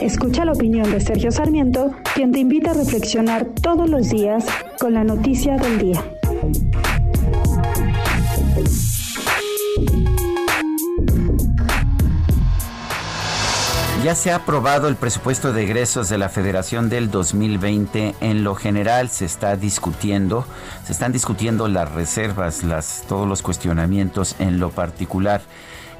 Escucha la opinión de Sergio Sarmiento, quien te invita a reflexionar todos los días con la noticia del día. Ya se ha aprobado el presupuesto de egresos de la Federación del 2020. En lo general se está discutiendo, se están discutiendo las reservas, las, todos los cuestionamientos en lo particular.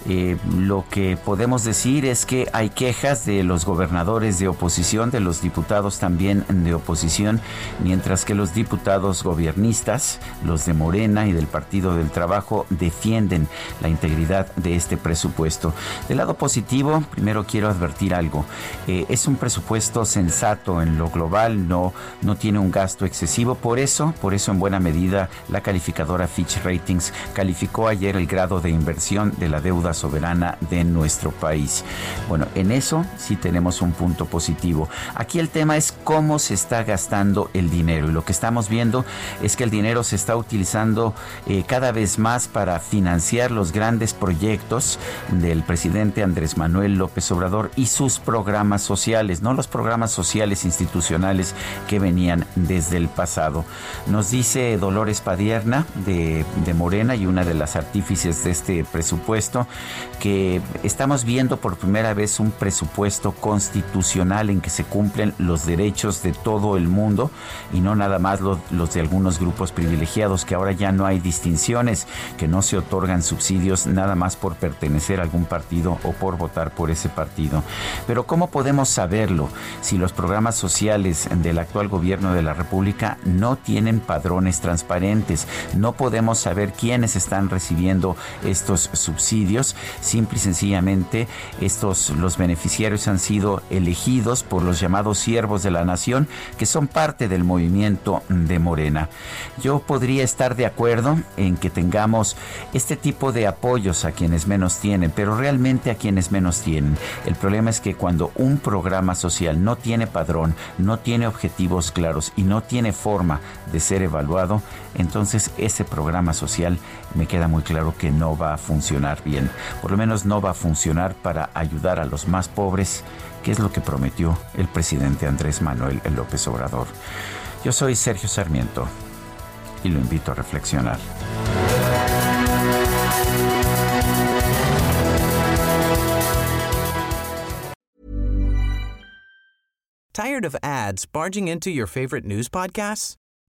Eh, lo que podemos decir es que hay quejas de los gobernadores de oposición, de los diputados también de oposición, mientras que los diputados gobiernistas, los de Morena y del Partido del Trabajo, defienden la integridad de este presupuesto. Del lado positivo, primero quiero advertir algo. Eh, es un presupuesto sensato en lo global, no, no tiene un gasto excesivo. Por eso, por eso en buena medida, la calificadora Fitch Ratings calificó ayer el grado de inversión de la deuda soberana de nuestro país. Bueno, en eso sí tenemos un punto positivo. Aquí el tema es cómo se está gastando el dinero y lo que estamos viendo es que el dinero se está utilizando eh, cada vez más para financiar los grandes proyectos del presidente Andrés Manuel López Obrador y sus programas sociales, no los programas sociales institucionales que venían desde el pasado. Nos dice Dolores Padierna de, de Morena y una de las artífices de este presupuesto que estamos viendo por primera vez un presupuesto constitucional en que se cumplen los derechos de todo el mundo y no nada más los, de algunos grupos privilegiados, que ahora ya no hay distinciones, que no se otorgan subsidios nada más por pertenecer a algún partido o por votar por ese partido. Pero ¿cómo podemos saberlo si los programas sociales del actual gobierno de la República no tienen padrones transparentes? No podemos saber quiénes están recibiendo estos subsidios Simple y sencillamente, estos, los beneficiarios han sido elegidos por los llamados siervos de la nación, que son parte del movimiento de Morena. Yo podría estar de acuerdo en que tengamos este tipo de apoyos a quienes menos tienen, pero realmente a quienes menos tienen. El problema es que cuando un programa social no tiene padrón, no tiene objetivos claros y no tiene forma de ser evaluado, entonces ese programa social me queda muy claro que no va a funcionar bien. Por lo menos no va a funcionar para ayudar a los más pobres, que es lo que prometió el presidente Andrés Manuel López Obrador. Yo soy Sergio Sarmiento y lo invito a reflexionar. Tired of ads barging into your favorite news podcasts?